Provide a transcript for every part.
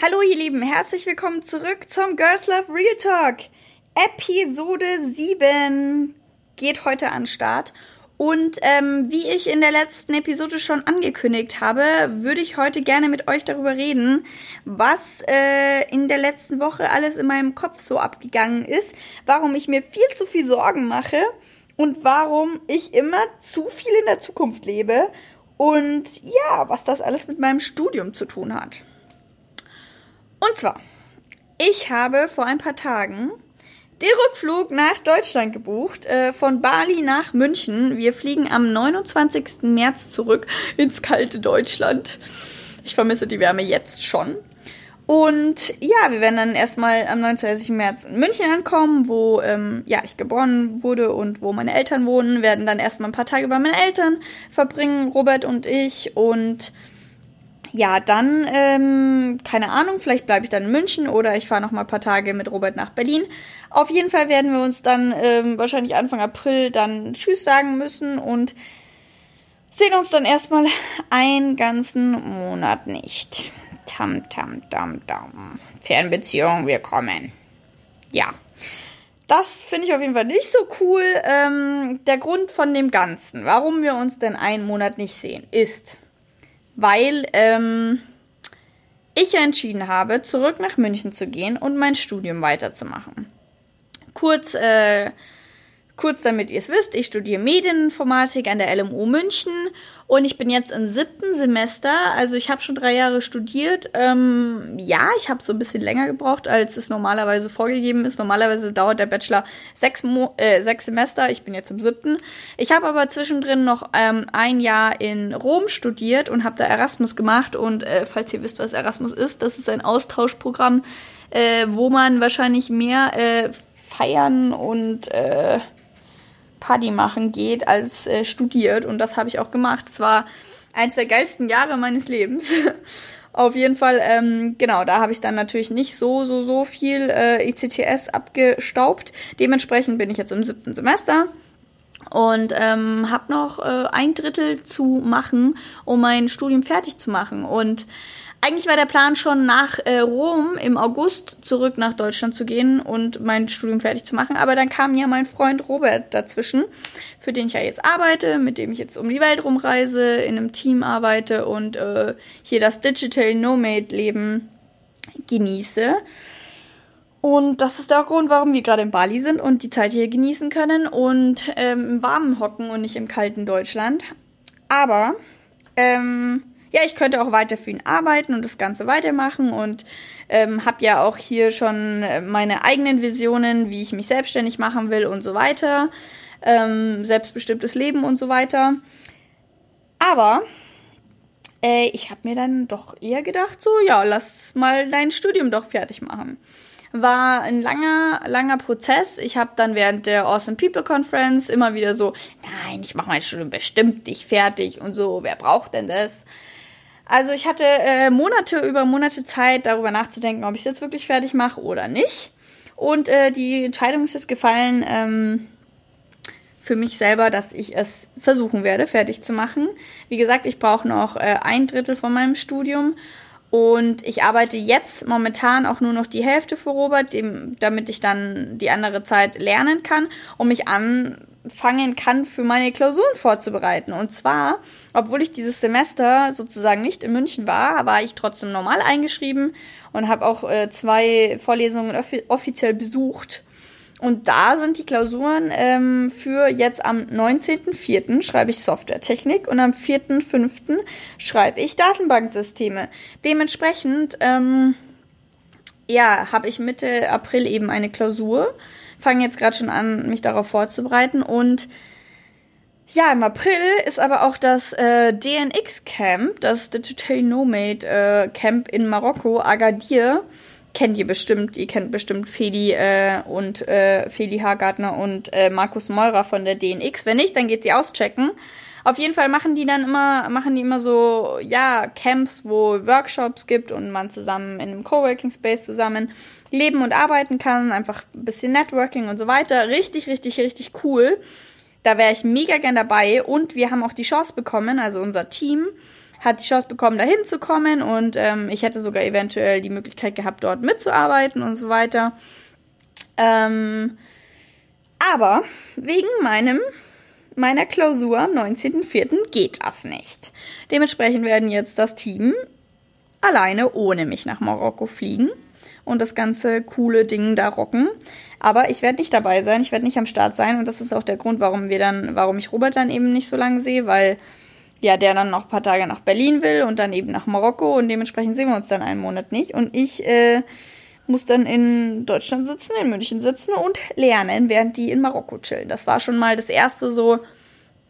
Hallo ihr Lieben, herzlich willkommen zurück zum Girls Love Real Talk. Episode 7 geht heute an Start. Und ähm, wie ich in der letzten Episode schon angekündigt habe, würde ich heute gerne mit euch darüber reden, was äh, in der letzten Woche alles in meinem Kopf so abgegangen ist, warum ich mir viel zu viel Sorgen mache und warum ich immer zu viel in der Zukunft lebe und ja, was das alles mit meinem Studium zu tun hat. Und zwar, ich habe vor ein paar Tagen den Rückflug nach Deutschland gebucht, äh, von Bali nach München. Wir fliegen am 29. März zurück ins kalte Deutschland. Ich vermisse die Wärme jetzt schon. Und ja, wir werden dann erstmal am 29. März in München ankommen, wo ähm, ja, ich geboren wurde und wo meine Eltern wohnen. Werden dann erstmal ein paar Tage bei meinen Eltern verbringen, Robert und ich. Und ja, dann, ähm, keine Ahnung, vielleicht bleibe ich dann in München oder ich fahre noch mal ein paar Tage mit Robert nach Berlin. Auf jeden Fall werden wir uns dann ähm, wahrscheinlich Anfang April dann Tschüss sagen müssen und sehen uns dann erstmal einen ganzen Monat nicht. Tam, tam, tam, tam. Fernbeziehung, wir kommen. Ja. Das finde ich auf jeden Fall nicht so cool. Ähm, der Grund von dem Ganzen, warum wir uns denn einen Monat nicht sehen, ist, weil ähm, ich entschieden habe, zurück nach München zu gehen und mein Studium weiterzumachen. Kurz, äh, kurz damit ihr es wisst, ich studiere Medieninformatik an der LMU München und ich bin jetzt im siebten Semester, also ich habe schon drei Jahre studiert. Ähm, ja, ich habe so ein bisschen länger gebraucht, als es normalerweise vorgegeben ist. Normalerweise dauert der Bachelor sechs, Mo äh, sechs Semester, ich bin jetzt im siebten. Ich habe aber zwischendrin noch ähm, ein Jahr in Rom studiert und habe da Erasmus gemacht. Und äh, falls ihr wisst, was Erasmus ist, das ist ein Austauschprogramm, äh, wo man wahrscheinlich mehr äh, feiern und äh, Party machen geht als äh, studiert. Und das habe ich auch gemacht. Es war eins der geilsten Jahre meines Lebens. Auf jeden Fall, ähm, genau, da habe ich dann natürlich nicht so, so, so viel äh, ECTS abgestaubt. Dementsprechend bin ich jetzt im siebten Semester und ähm, habe noch äh, ein Drittel zu machen, um mein Studium fertig zu machen. Und eigentlich war der Plan schon nach äh, Rom im August zurück nach Deutschland zu gehen und mein Studium fertig zu machen. Aber dann kam ja mein Freund Robert dazwischen, für den ich ja jetzt arbeite, mit dem ich jetzt um die Welt rumreise, in einem Team arbeite und äh, hier das Digital Nomade Leben genieße. Und das ist der Grund, warum wir gerade in Bali sind und die Zeit hier genießen können und ähm, im Warmen hocken und nicht im kalten Deutschland. Aber ähm, ja, ich könnte auch weiter für ihn arbeiten und das Ganze weitermachen und ähm, habe ja auch hier schon äh, meine eigenen Visionen, wie ich mich selbstständig machen will und so weiter, ähm, selbstbestimmtes Leben und so weiter. Aber äh, ich habe mir dann doch eher gedacht, so ja, lass mal dein Studium doch fertig machen. War ein langer, langer Prozess. Ich habe dann während der Awesome People Conference immer wieder so, nein, ich mache mein Studium bestimmt nicht fertig und so, wer braucht denn das? Also ich hatte äh, Monate über Monate Zeit, darüber nachzudenken, ob ich es jetzt wirklich fertig mache oder nicht. Und äh, die Entscheidung ist jetzt gefallen ähm, für mich selber, dass ich es versuchen werde, fertig zu machen. Wie gesagt, ich brauche noch äh, ein Drittel von meinem Studium. Und ich arbeite jetzt momentan auch nur noch die Hälfte für Robert, dem, damit ich dann die andere Zeit lernen kann und mich an anfangen kann, für meine Klausuren vorzubereiten. Und zwar, obwohl ich dieses Semester sozusagen nicht in München war, war ich trotzdem normal eingeschrieben und habe auch äh, zwei Vorlesungen offi offiziell besucht. Und da sind die Klausuren ähm, für jetzt am 19.04. schreibe ich Softwaretechnik und am 4.05. schreibe ich Datenbanksysteme. Dementsprechend, ähm, ja, habe ich Mitte April eben eine Klausur fange jetzt gerade schon an, mich darauf vorzubereiten. Und ja, im April ist aber auch das äh, DNX Camp, das Digital Nomade äh, Camp in Marokko, Agadir. Kennt ihr bestimmt, ihr kennt bestimmt Feli äh, und äh, Feli Hagartner und äh, Markus Meurer von der DNX. Wenn nicht, dann geht sie auschecken. Auf jeden Fall machen die dann immer, machen die immer so, ja, Camps, wo Workshops gibt und man zusammen in einem Coworking Space zusammen leben und arbeiten kann, einfach ein bisschen Networking und so weiter. Richtig, richtig, richtig cool. Da wäre ich mega gern dabei und wir haben auch die Chance bekommen, also unser Team, hat die Chance bekommen, da hinzukommen und ähm, ich hätte sogar eventuell die Möglichkeit gehabt, dort mitzuarbeiten und so weiter. Ähm, aber wegen meinem meiner Klausur am 19.04. geht das nicht. Dementsprechend werden jetzt das Team alleine ohne mich nach Marokko fliegen und das ganze coole Ding da rocken. Aber ich werde nicht dabei sein, ich werde nicht am Start sein und das ist auch der Grund, warum wir dann, warum ich Robert dann eben nicht so lange sehe, weil ja, der dann noch ein paar Tage nach Berlin will und dann eben nach Marokko und dementsprechend sehen wir uns dann einen Monat nicht. Und ich äh, muss dann in Deutschland sitzen, in München sitzen und lernen, während die in Marokko chillen. Das war schon mal das erste so,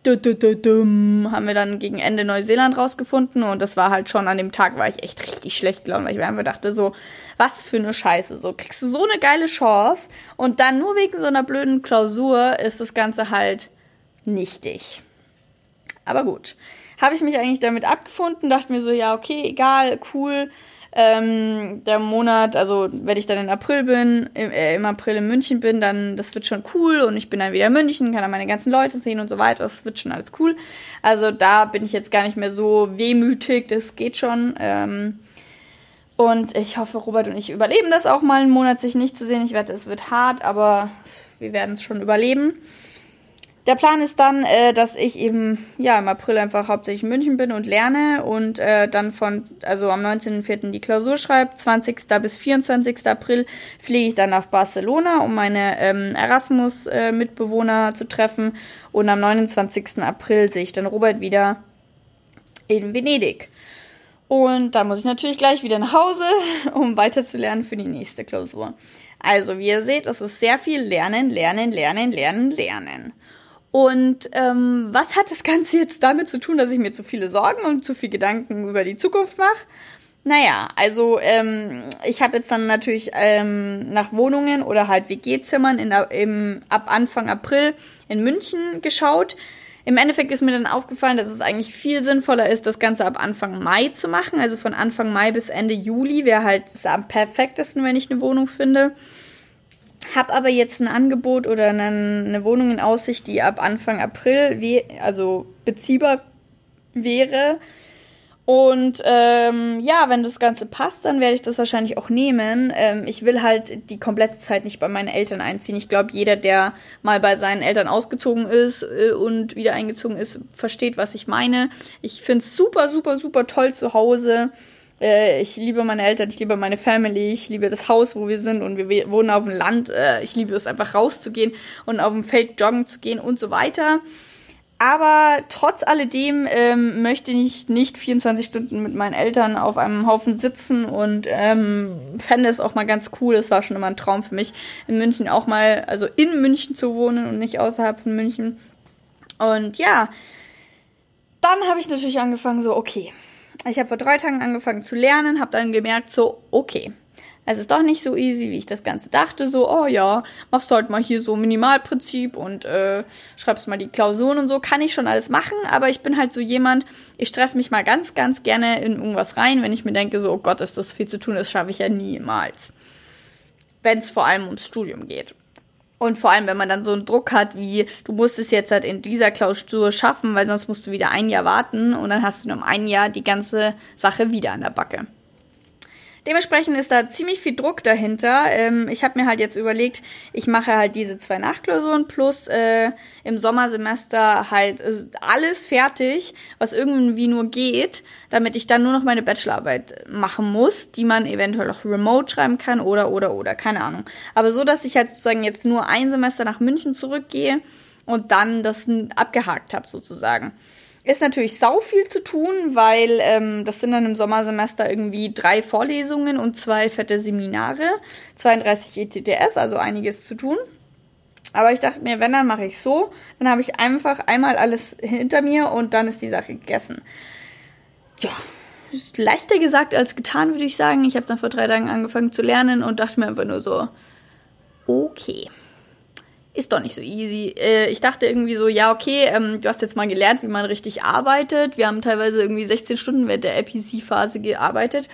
haben wir dann gegen Ende Neuseeland rausgefunden und das war halt schon an dem Tag, war ich echt richtig schlecht gelaunt, weil ich mir einfach dachte so, was für eine Scheiße, so kriegst du so eine geile Chance und dann nur wegen so einer blöden Klausur ist das Ganze halt nichtig. Aber gut, habe ich mich eigentlich damit abgefunden, dachte mir so, ja, okay, egal, cool. Ähm, der Monat, also wenn ich dann in April bin, im, äh, im April in München bin, dann das wird schon cool und ich bin dann wieder in München, kann dann meine ganzen Leute sehen und so weiter. Das wird schon alles cool. Also da bin ich jetzt gar nicht mehr so wehmütig, das geht schon. Ähm, und ich hoffe, Robert und ich überleben das auch mal einen Monat, sich nicht zu sehen. Ich wette, es wird hart, aber wir werden es schon überleben. Der Plan ist dann, äh, dass ich eben ja im April einfach hauptsächlich in München bin und lerne und äh, dann von, also am 19.04. die Klausur schreibe. 20. bis 24. April fliege ich dann nach Barcelona, um meine ähm, Erasmus-Mitbewohner äh, zu treffen. Und am 29. April sehe ich dann Robert wieder in Venedig. Und dann muss ich natürlich gleich wieder nach Hause, um weiterzulernen für die nächste Klausur. Also, wie ihr seht, es ist sehr viel Lernen, Lernen, Lernen, Lernen, Lernen. Und ähm, was hat das Ganze jetzt damit zu tun, dass ich mir zu viele Sorgen und zu viel Gedanken über die Zukunft mache? Naja, also ähm, ich habe jetzt dann natürlich ähm, nach Wohnungen oder halt WG-Zimmern in, im, ab Anfang April in München geschaut. Im Endeffekt ist mir dann aufgefallen, dass es eigentlich viel sinnvoller ist, das Ganze ab Anfang Mai zu machen. Also von Anfang Mai bis Ende Juli wäre halt am perfektesten, wenn ich eine Wohnung finde. Hab aber jetzt ein Angebot oder eine, Wohnung in Aussicht, die ab Anfang April, also beziehbar wäre. Und ähm, ja, wenn das Ganze passt, dann werde ich das wahrscheinlich auch nehmen. Ähm, ich will halt die komplette Zeit nicht bei meinen Eltern einziehen. Ich glaube, jeder, der mal bei seinen Eltern ausgezogen ist äh, und wieder eingezogen ist, versteht, was ich meine. Ich finde es super, super, super toll zu Hause. Äh, ich liebe meine Eltern, ich liebe meine Family, ich liebe das Haus, wo wir sind und wir wohnen auf dem Land. Äh, ich liebe es einfach rauszugehen und auf dem Feld joggen zu gehen und so weiter. Aber trotz alledem ähm, möchte ich nicht 24 Stunden mit meinen Eltern auf einem Haufen sitzen und ähm, fände es auch mal ganz cool. Es war schon immer ein Traum für mich, in München auch mal, also in München zu wohnen und nicht außerhalb von München. Und ja, dann habe ich natürlich angefangen, so, okay, ich habe vor drei Tagen angefangen zu lernen, habe dann gemerkt, so, okay, es ist doch nicht so easy, wie ich das Ganze dachte. So, oh ja, machst du halt mal hier so Minimalprinzip und äh, schreibst mal die Klausuren und so. Kann ich schon alles machen, aber ich bin halt so jemand, ich stress mich mal ganz, ganz gerne in irgendwas rein, wenn ich mir denke, so, oh Gott, ist das viel zu tun, das schaffe ich ja niemals. Wenn es vor allem ums Studium geht. Und vor allem, wenn man dann so einen Druck hat, wie du musst es jetzt halt in dieser Klausur schaffen, weil sonst musst du wieder ein Jahr warten und dann hast du nur um ein Jahr die ganze Sache wieder an der Backe. Dementsprechend ist da ziemlich viel Druck dahinter. Ähm, ich habe mir halt jetzt überlegt, ich mache halt diese zwei Nachklausuren plus äh, im Sommersemester halt äh, alles fertig, was irgendwie nur geht, damit ich dann nur noch meine Bachelorarbeit machen muss, die man eventuell auch remote schreiben kann oder oder oder, keine Ahnung. Aber so, dass ich halt sozusagen jetzt nur ein Semester nach München zurückgehe und dann das abgehakt habe sozusagen. Ist natürlich sau viel zu tun, weil ähm, das sind dann im Sommersemester irgendwie drei Vorlesungen und zwei fette Seminare, 32 ETTS, also einiges zu tun. Aber ich dachte mir, wenn, dann mache ich so. Dann habe ich einfach einmal alles hinter mir und dann ist die Sache gegessen. Ja, ist leichter gesagt als getan, würde ich sagen. Ich habe dann vor drei Tagen angefangen zu lernen und dachte mir einfach nur so, okay ist doch nicht so easy. Äh, ich dachte irgendwie so, ja, okay, ähm, du hast jetzt mal gelernt, wie man richtig arbeitet. Wir haben teilweise irgendwie 16 Stunden während der APC-Phase gearbeitet.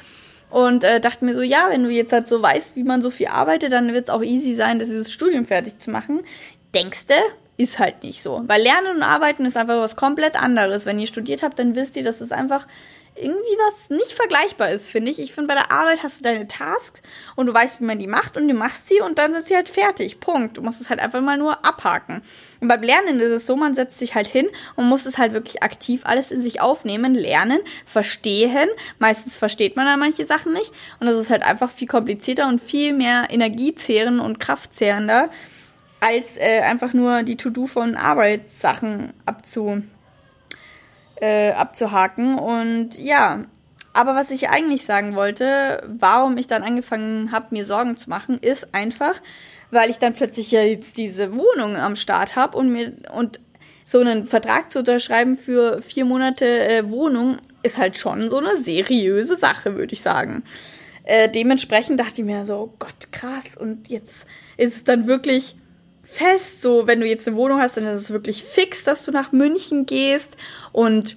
Und äh, dachte mir so, ja, wenn du jetzt halt so weißt, wie man so viel arbeitet, dann wird es auch easy sein, dieses Studium fertig zu machen. Denkste, ist halt nicht so. Weil Lernen und Arbeiten ist einfach was komplett anderes. Wenn ihr studiert habt, dann wisst ihr, dass es einfach irgendwie was nicht vergleichbar ist, finde ich. Ich finde, bei der Arbeit hast du deine Tasks und du weißt, wie man die macht und du machst sie und dann sind sie halt fertig. Punkt. Du musst es halt einfach mal nur abhaken. Und beim Lernen ist es so, man setzt sich halt hin und muss es halt wirklich aktiv alles in sich aufnehmen, lernen, verstehen. Meistens versteht man dann manche Sachen nicht und das ist halt einfach viel komplizierter und viel mehr energiezehrend und kraftzehrender als äh, einfach nur die To-Do von Arbeitssachen abzu, äh, abzuhaken. Und ja, aber was ich eigentlich sagen wollte, warum ich dann angefangen habe, mir Sorgen zu machen, ist einfach, weil ich dann plötzlich ja jetzt diese Wohnung am Start habe und mir und so einen Vertrag zu unterschreiben für vier Monate äh, Wohnung ist halt schon so eine seriöse Sache, würde ich sagen. Äh, dementsprechend dachte ich mir so, oh Gott, krass. Und jetzt ist es dann wirklich fest. So, wenn du jetzt eine Wohnung hast, dann ist es wirklich fix, dass du nach München gehst. Und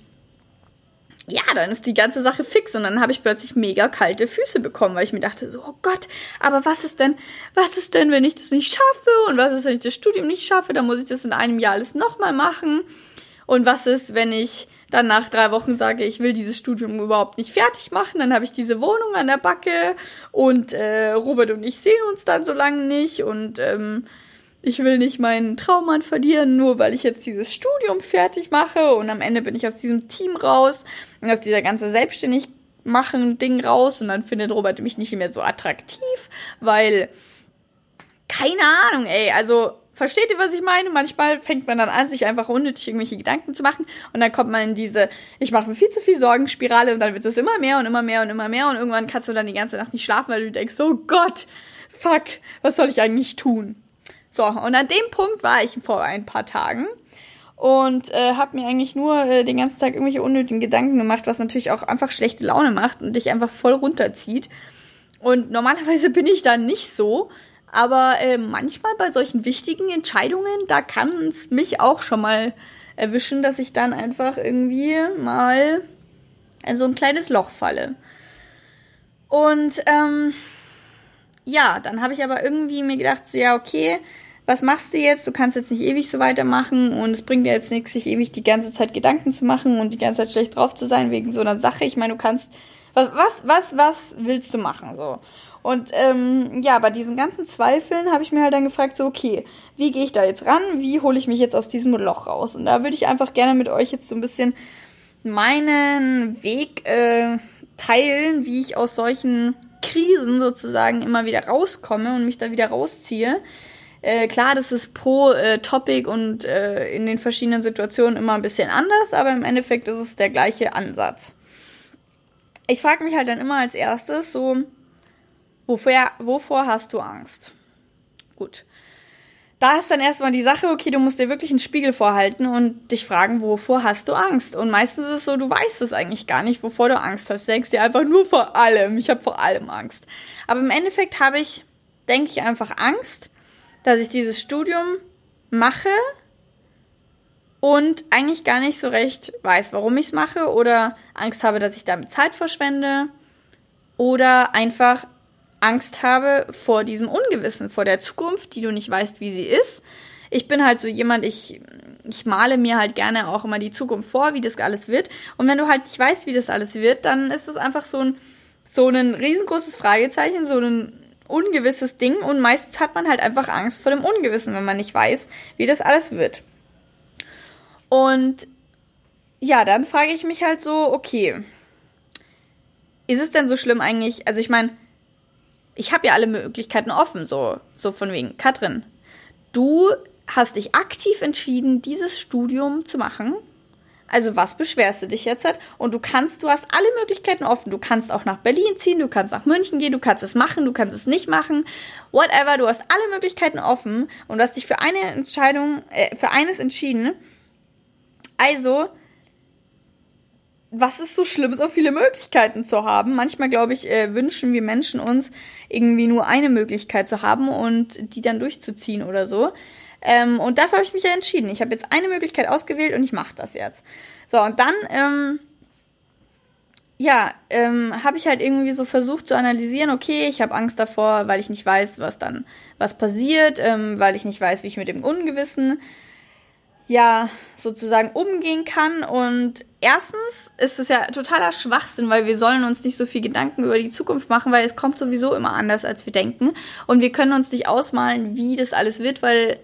ja, dann ist die ganze Sache fix. Und dann habe ich plötzlich mega kalte Füße bekommen, weil ich mir dachte, so, oh Gott, aber was ist denn, was ist denn, wenn ich das nicht schaffe? Und was ist, wenn ich das Studium nicht schaffe? Dann muss ich das in einem Jahr alles nochmal machen. Und was ist, wenn ich dann nach drei Wochen sage, ich will dieses Studium überhaupt nicht fertig machen, dann habe ich diese Wohnung an der Backe und äh, Robert und ich sehen uns dann so lange nicht und ähm, ich will nicht meinen Traummann verlieren, nur weil ich jetzt dieses Studium fertig mache und am Ende bin ich aus diesem Team raus und aus dieser ganze selbstständig machen Ding raus und dann findet Robert mich nicht mehr so attraktiv, weil keine Ahnung, ey, also versteht ihr, was ich meine? Manchmal fängt man dann an, sich einfach unnötig irgendwelche Gedanken zu machen und dann kommt man in diese ich mache mir viel zu viel Sorgenspirale und dann wird es immer mehr und immer mehr und immer mehr und irgendwann kannst du dann die ganze Nacht nicht schlafen, weil du denkst, oh Gott, fuck, was soll ich eigentlich tun? So, und an dem Punkt war ich vor ein paar Tagen und äh, habe mir eigentlich nur äh, den ganzen Tag irgendwelche unnötigen Gedanken gemacht, was natürlich auch einfach schlechte Laune macht und dich einfach voll runterzieht. Und normalerweise bin ich da nicht so, aber äh, manchmal bei solchen wichtigen Entscheidungen, da kann es mich auch schon mal erwischen, dass ich dann einfach irgendwie mal in so ein kleines Loch falle. Und ähm, ja, dann habe ich aber irgendwie mir gedacht, so ja, okay, was machst du jetzt? Du kannst jetzt nicht ewig so weitermachen und es bringt dir jetzt nichts, sich ewig die ganze Zeit Gedanken zu machen und die ganze Zeit schlecht drauf zu sein wegen so einer Sache. Ich meine, du kannst, was, was, was, was willst du machen? So. Und ähm, ja, bei diesen ganzen Zweifeln habe ich mir halt dann gefragt, so, okay, wie gehe ich da jetzt ran? Wie hole ich mich jetzt aus diesem Loch raus? Und da würde ich einfach gerne mit euch jetzt so ein bisschen meinen Weg äh, teilen, wie ich aus solchen Krisen sozusagen immer wieder rauskomme und mich da wieder rausziehe. Äh, klar, das ist pro äh, Topic und äh, in den verschiedenen Situationen immer ein bisschen anders, aber im Endeffekt ist es der gleiche Ansatz. Ich frage mich halt dann immer als erstes so, wofür, wovor hast du Angst? Gut. Da ist dann erstmal die Sache, okay, du musst dir wirklich einen Spiegel vorhalten und dich fragen, wovor hast du Angst? Und meistens ist es so, du weißt es eigentlich gar nicht, wovor du Angst hast. Du denkst dir einfach nur vor allem. Ich habe vor allem Angst. Aber im Endeffekt habe ich, denke ich, einfach Angst, dass ich dieses Studium mache und eigentlich gar nicht so recht weiß, warum ich es mache oder Angst habe, dass ich damit Zeit verschwende oder einfach Angst habe vor diesem Ungewissen, vor der Zukunft, die du nicht weißt, wie sie ist. Ich bin halt so jemand, ich, ich male mir halt gerne auch immer die Zukunft vor, wie das alles wird. Und wenn du halt nicht weißt, wie das alles wird, dann ist es einfach so ein, so ein riesengroßes Fragezeichen, so ein ungewisses Ding und meistens hat man halt einfach Angst vor dem Ungewissen, wenn man nicht weiß, wie das alles wird. Und ja, dann frage ich mich halt so, okay, ist es denn so schlimm eigentlich? Also ich meine, ich habe ja alle Möglichkeiten offen, so, so von wegen. Katrin, du hast dich aktiv entschieden, dieses Studium zu machen also was beschwerst du dich jetzt? Halt? Und du kannst, du hast alle Möglichkeiten offen. Du kannst auch nach Berlin ziehen, du kannst nach München gehen, du kannst es machen, du kannst es nicht machen. Whatever, du hast alle Möglichkeiten offen und hast dich für eine Entscheidung, äh, für eines entschieden. Also, was ist so schlimm, so viele Möglichkeiten zu haben? Manchmal, glaube ich, äh, wünschen wir Menschen uns irgendwie nur eine Möglichkeit zu haben und die dann durchzuziehen oder so. Ähm, und dafür habe ich mich ja entschieden. Ich habe jetzt eine Möglichkeit ausgewählt und ich mache das jetzt. So, und dann, ähm, ja, ähm, habe ich halt irgendwie so versucht zu analysieren, okay, ich habe Angst davor, weil ich nicht weiß, was dann, was passiert, ähm, weil ich nicht weiß, wie ich mit dem Ungewissen, ja, sozusagen umgehen kann. Und erstens ist es ja totaler Schwachsinn, weil wir sollen uns nicht so viel Gedanken über die Zukunft machen, weil es kommt sowieso immer anders, als wir denken. Und wir können uns nicht ausmalen, wie das alles wird, weil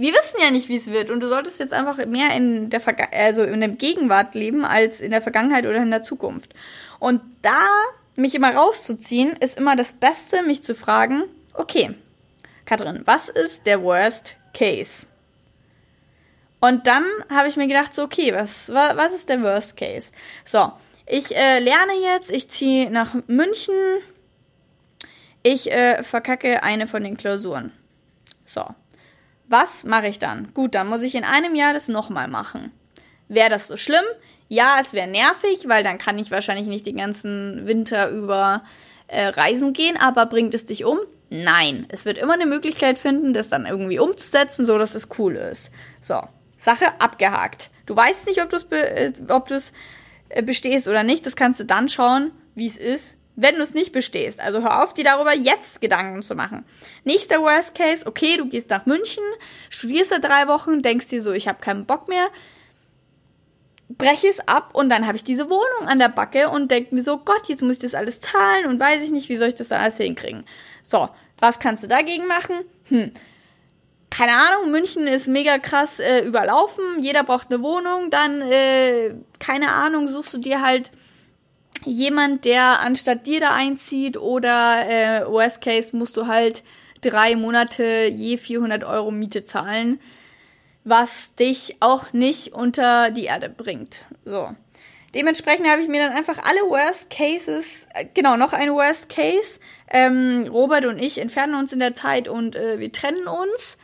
wir wissen ja nicht, wie es wird. Und du solltest jetzt einfach mehr in der Verga also in der Gegenwart leben, als in der Vergangenheit oder in der Zukunft. Und da mich immer rauszuziehen, ist immer das Beste, mich zu fragen, okay, Katrin, was ist der Worst Case? Und dann habe ich mir gedacht, so, okay, was, was ist der Worst Case? So, ich äh, lerne jetzt, ich ziehe nach München, ich äh, verkacke eine von den Klausuren. So, was mache ich dann? Gut, dann muss ich in einem Jahr das nochmal machen. Wäre das so schlimm? Ja, es wäre nervig, weil dann kann ich wahrscheinlich nicht den ganzen Winter über äh, reisen gehen, aber bringt es dich um? Nein. Es wird immer eine Möglichkeit finden, das dann irgendwie umzusetzen, so dass es cool ist. So, Sache abgehakt. Du weißt nicht, ob du es be äh, äh, bestehst oder nicht. Das kannst du dann schauen, wie es ist, wenn du es nicht bestehst. Also hör auf, dir darüber jetzt Gedanken zu machen. Nächster Worst Case, okay, du gehst nach München, studierst da drei Wochen, denkst dir so, ich habe keinen Bock mehr, breche es ab und dann habe ich diese Wohnung an der Backe und denke mir so, Gott, jetzt muss ich das alles zahlen und weiß ich nicht, wie soll ich das dann alles hinkriegen. So, was kannst du dagegen machen? Hm, keine Ahnung, München ist mega krass äh, überlaufen, jeder braucht eine Wohnung, dann, äh, keine Ahnung, suchst du dir halt jemand, der anstatt dir da einzieht oder äh, worst case musst du halt drei Monate je 400 Euro Miete zahlen, was dich auch nicht unter die Erde bringt. So. Dementsprechend habe ich mir dann einfach alle Worst Cases, äh, genau, noch ein Worst Case. Ähm, Robert und ich entfernen uns in der Zeit und äh, wir trennen uns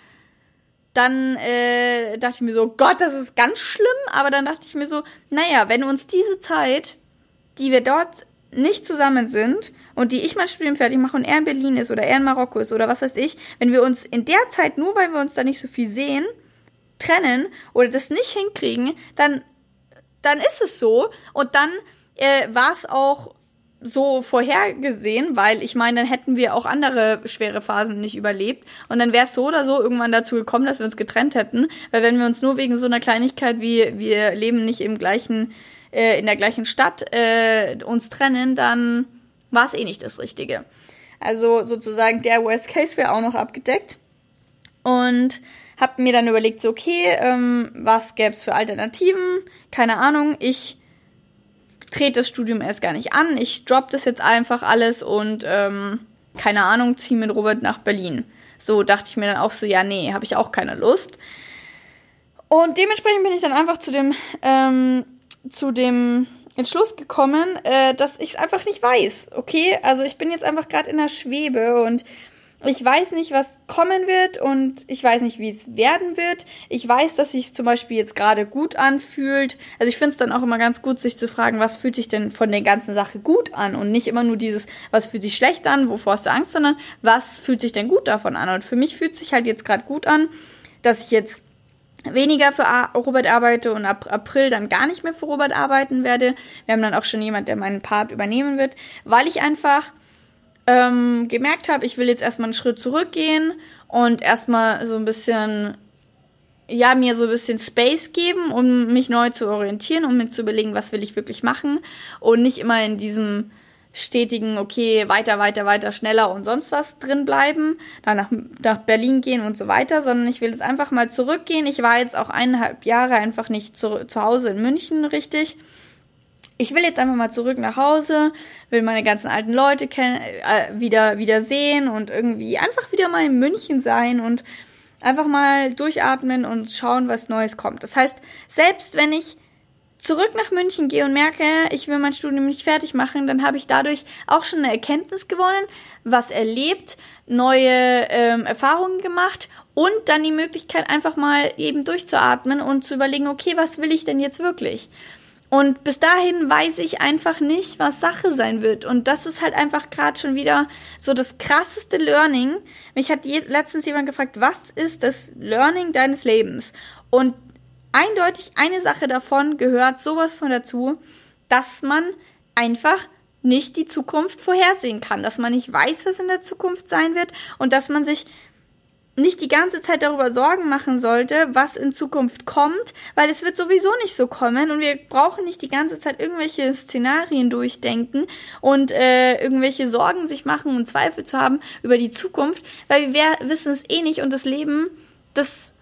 dann äh, dachte ich mir so, Gott, das ist ganz schlimm. Aber dann dachte ich mir so, naja, wenn uns diese Zeit, die wir dort nicht zusammen sind und die ich mein Studium fertig mache und er in Berlin ist oder er in Marokko ist oder was weiß ich, wenn wir uns in der Zeit, nur weil wir uns da nicht so viel sehen, trennen oder das nicht hinkriegen, dann, dann ist es so. Und dann äh, war es auch so vorhergesehen, weil ich meine, dann hätten wir auch andere schwere Phasen nicht überlebt und dann wäre es so oder so irgendwann dazu gekommen, dass wir uns getrennt hätten, weil wenn wir uns nur wegen so einer Kleinigkeit wie wir leben nicht im gleichen äh, in der gleichen Stadt äh, uns trennen, dann war es eh nicht das Richtige. Also sozusagen der Worst Case wäre auch noch abgedeckt und habe mir dann überlegt, so okay, ähm, was gäbe es für Alternativen? Keine Ahnung, ich trete das Studium erst gar nicht an. Ich drop das jetzt einfach alles und ähm, keine Ahnung, ziehe mit Robert nach Berlin. So dachte ich mir dann auch so, ja, nee, habe ich auch keine Lust. Und dementsprechend bin ich dann einfach zu dem, ähm, zu dem Entschluss gekommen, äh, dass ich es einfach nicht weiß. Okay, also ich bin jetzt einfach gerade in der Schwebe und ich weiß nicht, was kommen wird und ich weiß nicht, wie es werden wird. Ich weiß, dass sich zum Beispiel jetzt gerade gut anfühlt. Also ich finde es dann auch immer ganz gut, sich zu fragen, was fühlt sich denn von der ganzen Sache gut an und nicht immer nur dieses, was fühlt sich schlecht an, wovor hast du Angst, sondern was fühlt sich denn gut davon an. Und für mich fühlt sich halt jetzt gerade gut an, dass ich jetzt weniger für Robert arbeite und ab April dann gar nicht mehr für Robert arbeiten werde. Wir haben dann auch schon jemand, der meinen Part übernehmen wird, weil ich einfach ähm, gemerkt habe, ich will jetzt erstmal einen Schritt zurückgehen und erstmal so ein bisschen, ja, mir so ein bisschen Space geben, um mich neu zu orientieren, um mir zu überlegen, was will ich wirklich machen und nicht immer in diesem stetigen, okay, weiter, weiter, weiter, schneller und sonst was drin bleiben, dann nach, nach Berlin gehen und so weiter, sondern ich will jetzt einfach mal zurückgehen. Ich war jetzt auch eineinhalb Jahre einfach nicht zu, zu Hause in München richtig ich will jetzt einfach mal zurück nach Hause, will meine ganzen alten Leute kennen, äh, wieder, wieder sehen und irgendwie einfach wieder mal in München sein und einfach mal durchatmen und schauen, was Neues kommt. Das heißt, selbst wenn ich zurück nach München gehe und merke, ich will mein Studium nicht fertig machen, dann habe ich dadurch auch schon eine Erkenntnis gewonnen, was erlebt, neue ähm, Erfahrungen gemacht und dann die Möglichkeit einfach mal eben durchzuatmen und zu überlegen, okay, was will ich denn jetzt wirklich? Und bis dahin weiß ich einfach nicht, was Sache sein wird. Und das ist halt einfach gerade schon wieder so das krasseste Learning. Mich hat letztens jemand gefragt, was ist das Learning deines Lebens? Und eindeutig eine Sache davon gehört sowas von dazu, dass man einfach nicht die Zukunft vorhersehen kann, dass man nicht weiß, was in der Zukunft sein wird und dass man sich nicht die ganze Zeit darüber Sorgen machen sollte, was in Zukunft kommt, weil es wird sowieso nicht so kommen und wir brauchen nicht die ganze Zeit irgendwelche Szenarien durchdenken und äh, irgendwelche Sorgen sich machen und Zweifel zu haben über die Zukunft, weil wir wissen es eh nicht und das Leben, das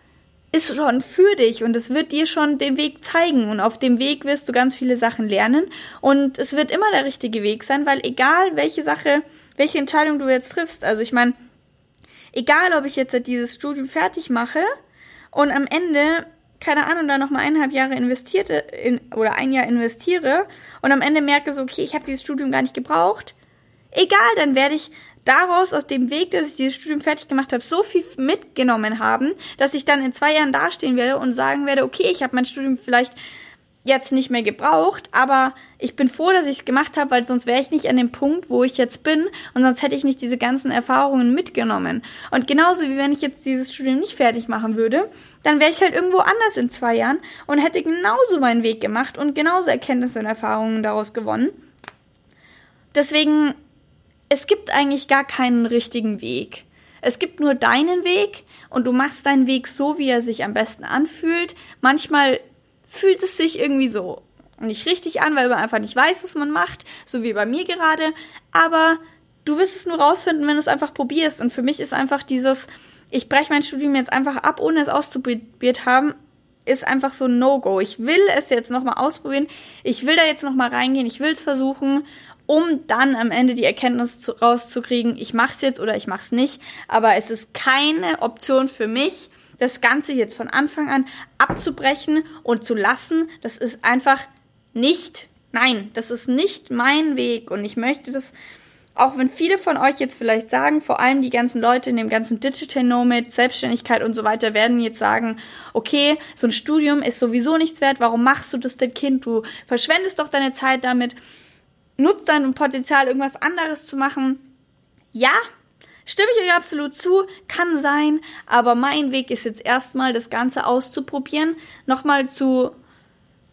ist schon für dich und es wird dir schon den Weg zeigen und auf dem Weg wirst du ganz viele Sachen lernen und es wird immer der richtige Weg sein, weil egal welche Sache, welche Entscheidung du jetzt triffst, also ich meine, egal ob ich jetzt dieses Studium fertig mache und am Ende keine Ahnung, da nochmal eineinhalb Jahre investierte in, oder ein Jahr investiere und am Ende merke so, okay, ich habe dieses Studium gar nicht gebraucht. Egal, dann werde ich daraus, aus dem Weg, dass ich dieses Studium fertig gemacht habe, so viel mitgenommen haben, dass ich dann in zwei Jahren dastehen werde und sagen werde, okay, ich habe mein Studium vielleicht jetzt nicht mehr gebraucht, aber ich bin froh, dass ich es gemacht habe, weil sonst wäre ich nicht an dem Punkt, wo ich jetzt bin und sonst hätte ich nicht diese ganzen Erfahrungen mitgenommen. Und genauso wie wenn ich jetzt dieses Studium nicht fertig machen würde, dann wäre ich halt irgendwo anders in zwei Jahren und hätte genauso meinen Weg gemacht und genauso Erkenntnisse und Erfahrungen daraus gewonnen. Deswegen es gibt eigentlich gar keinen richtigen Weg. Es gibt nur deinen Weg und du machst deinen Weg so, wie er sich am besten anfühlt. Manchmal fühlt es sich irgendwie so nicht richtig an, weil man einfach nicht weiß, was man macht, so wie bei mir gerade. Aber du wirst es nur rausfinden, wenn du es einfach probierst. Und für mich ist einfach dieses, ich breche mein Studium jetzt einfach ab, ohne es auszuprobiert haben, ist einfach so ein No-Go. Ich will es jetzt nochmal ausprobieren. Ich will da jetzt nochmal reingehen. Ich will es versuchen um dann am Ende die Erkenntnis zu, rauszukriegen, ich mach's jetzt oder ich mach's nicht. Aber es ist keine Option für mich, das Ganze jetzt von Anfang an abzubrechen und zu lassen. Das ist einfach nicht, nein, das ist nicht mein Weg und ich möchte das, auch wenn viele von euch jetzt vielleicht sagen, vor allem die ganzen Leute in dem ganzen Digital Nomad, Selbstständigkeit und so weiter, werden jetzt sagen, okay, so ein Studium ist sowieso nichts wert, warum machst du das denn Kind? Du verschwendest doch deine Zeit damit nutzt dann Potenzial, irgendwas anderes zu machen. Ja, stimme ich euch absolut zu, kann sein, aber mein Weg ist jetzt erstmal, das Ganze auszuprobieren, nochmal zu,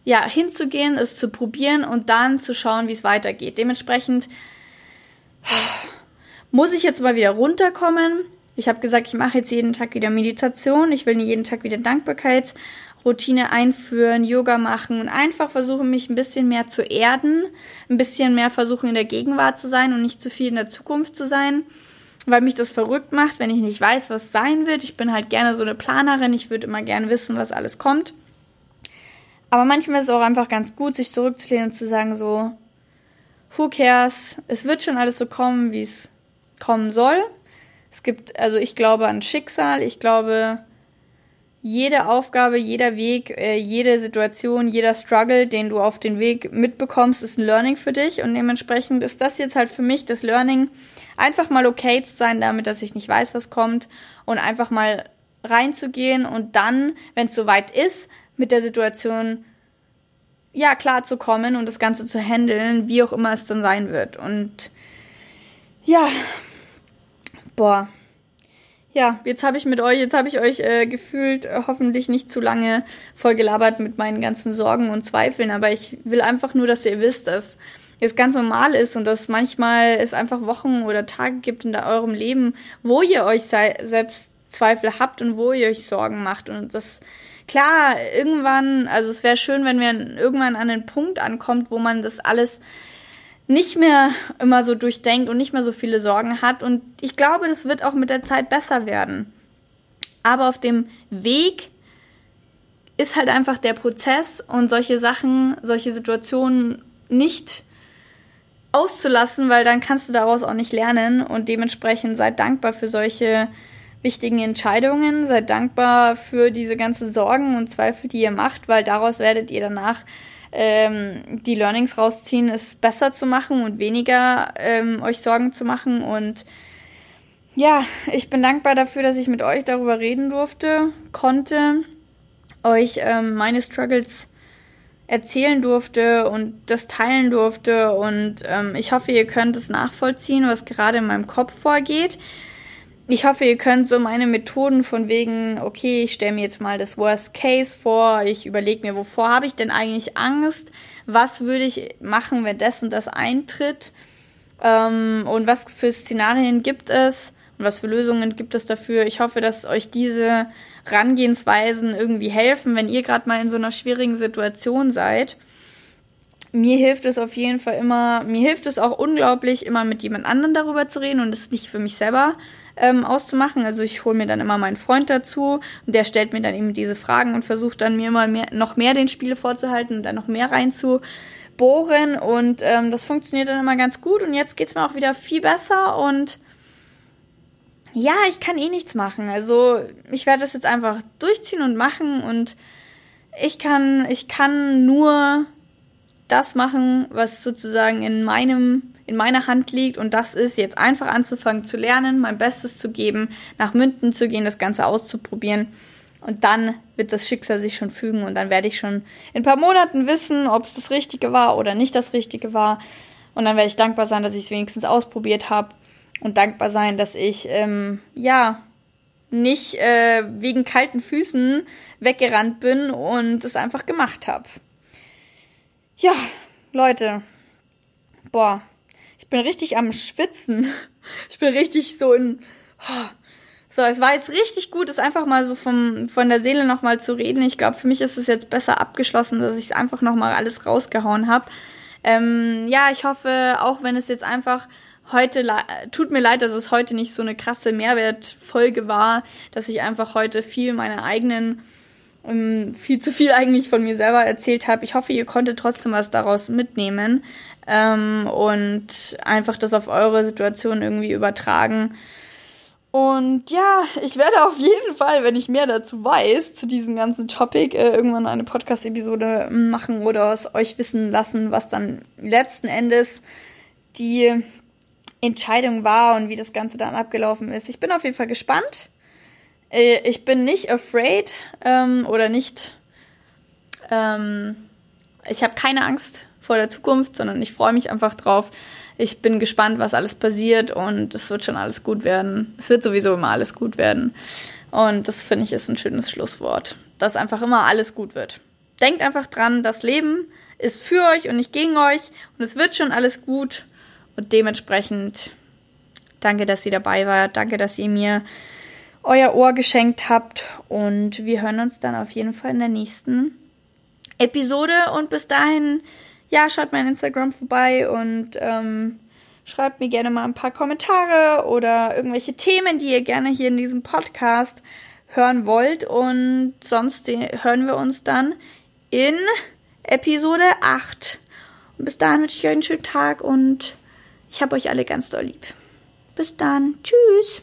ja, hinzugehen, es zu probieren und dann zu schauen, wie es weitergeht. Dementsprechend muss ich jetzt mal wieder runterkommen. Ich habe gesagt, ich mache jetzt jeden Tag wieder Meditation. Ich will jeden Tag wieder Dankbarkeit Routine einführen, Yoga machen und einfach versuchen, mich ein bisschen mehr zu erden, ein bisschen mehr versuchen, in der Gegenwart zu sein und nicht zu viel in der Zukunft zu sein, weil mich das verrückt macht, wenn ich nicht weiß, was sein wird. Ich bin halt gerne so eine Planerin, ich würde immer gerne wissen, was alles kommt. Aber manchmal ist es auch einfach ganz gut, sich zurückzulehnen und zu sagen so, who cares? Es wird schon alles so kommen, wie es kommen soll. Es gibt, also ich glaube an Schicksal, ich glaube jede Aufgabe, jeder Weg, äh, jede Situation, jeder Struggle, den du auf den Weg mitbekommst, ist ein Learning für dich. Und dementsprechend ist das jetzt halt für mich das Learning, einfach mal okay zu sein damit, dass ich nicht weiß, was kommt und einfach mal reinzugehen und dann, wenn es soweit ist, mit der Situation ja klar zu kommen und das Ganze zu handeln, wie auch immer es dann sein wird. Und ja, boah, ja, jetzt habe ich mit euch, jetzt habe ich euch äh, gefühlt äh, hoffentlich nicht zu lange vollgelabert mit meinen ganzen Sorgen und Zweifeln, aber ich will einfach nur, dass ihr wisst, dass es ganz normal ist und dass manchmal es einfach Wochen oder Tage gibt in eurem Leben, wo ihr euch selbst Zweifel habt und wo ihr euch Sorgen macht. Und das klar irgendwann, also es wäre schön, wenn wir irgendwann an den Punkt ankommt, wo man das alles nicht mehr immer so durchdenkt und nicht mehr so viele Sorgen hat. Und ich glaube, das wird auch mit der Zeit besser werden. Aber auf dem Weg ist halt einfach der Prozess und solche Sachen, solche Situationen nicht auszulassen, weil dann kannst du daraus auch nicht lernen und dementsprechend seid dankbar für solche wichtigen Entscheidungen, seid dankbar für diese ganzen Sorgen und Zweifel, die ihr macht, weil daraus werdet ihr danach ähm, die Learnings rausziehen, es besser zu machen und weniger ähm, euch Sorgen zu machen. Und ja, ich bin dankbar dafür, dass ich mit euch darüber reden durfte, konnte, euch ähm, meine Struggles erzählen durfte und das teilen durfte. Und ähm, ich hoffe, ihr könnt es nachvollziehen, was gerade in meinem Kopf vorgeht ich hoffe, ihr könnt so meine Methoden von wegen, okay, ich stelle mir jetzt mal das Worst Case vor, ich überlege mir, wovor habe ich denn eigentlich Angst, was würde ich machen, wenn das und das eintritt ähm, und was für Szenarien gibt es und was für Lösungen gibt es dafür. Ich hoffe, dass euch diese Rangehensweisen irgendwie helfen, wenn ihr gerade mal in so einer schwierigen Situation seid. Mir hilft es auf jeden Fall immer, mir hilft es auch unglaublich, immer mit jemand anderem darüber zu reden und es nicht für mich selber ähm, auszumachen. Also ich hole mir dann immer meinen Freund dazu und der stellt mir dann eben diese Fragen und versucht dann mir immer mehr, noch mehr den Spiele vorzuhalten und dann noch mehr reinzubohren und ähm, das funktioniert dann immer ganz gut und jetzt geht es mir auch wieder viel besser und ja, ich kann eh nichts machen. Also ich werde das jetzt einfach durchziehen und machen und ich kann, ich kann nur das machen, was sozusagen in meinem, in meiner Hand liegt. Und das ist jetzt einfach anzufangen zu lernen, mein Bestes zu geben, nach Münden zu gehen, das Ganze auszuprobieren. Und dann wird das Schicksal sich schon fügen. Und dann werde ich schon in ein paar Monaten wissen, ob es das Richtige war oder nicht das Richtige war. Und dann werde ich dankbar sein, dass ich es wenigstens ausprobiert habe und dankbar sein, dass ich ähm, ja nicht äh, wegen kalten Füßen weggerannt bin und es einfach gemacht habe. Ja, Leute, boah, bin richtig am Schwitzen. Ich bin richtig so in. Oh. So, es war jetzt richtig gut, es einfach mal so vom, von der Seele nochmal zu reden. Ich glaube, für mich ist es jetzt besser abgeschlossen, dass ich es einfach nochmal alles rausgehauen habe. Ähm, ja, ich hoffe, auch wenn es jetzt einfach heute, tut mir leid, dass es heute nicht so eine krasse Mehrwertfolge war, dass ich einfach heute viel meiner eigenen, ähm, viel zu viel eigentlich von mir selber erzählt habe. Ich hoffe, ihr konntet trotzdem was daraus mitnehmen ähm, und einfach das auf eure Situation irgendwie übertragen. Und ja, ich werde auf jeden Fall, wenn ich mehr dazu weiß, zu diesem ganzen Topic, äh, irgendwann eine Podcast-Episode machen oder es euch wissen lassen, was dann letzten Endes die Entscheidung war und wie das Ganze dann abgelaufen ist. Ich bin auf jeden Fall gespannt. Äh, ich bin nicht afraid ähm, oder nicht. Ähm, ich habe keine Angst vor der Zukunft, sondern ich freue mich einfach drauf. Ich bin gespannt, was alles passiert und es wird schon alles gut werden. Es wird sowieso immer alles gut werden. Und das finde ich ist ein schönes Schlusswort, dass einfach immer alles gut wird. Denkt einfach dran, das Leben ist für euch und nicht gegen euch und es wird schon alles gut. Und dementsprechend danke, dass ihr dabei wart. Danke, dass ihr mir euer Ohr geschenkt habt. Und wir hören uns dann auf jeden Fall in der nächsten Episode. Und bis dahin, ja, schaut mein Instagram vorbei und ähm, schreibt mir gerne mal ein paar Kommentare oder irgendwelche Themen, die ihr gerne hier in diesem Podcast hören wollt. Und sonst hören wir uns dann in Episode 8. Und bis dahin wünsche ich euch einen schönen Tag und ich habe euch alle ganz doll lieb. Bis dann. Tschüss.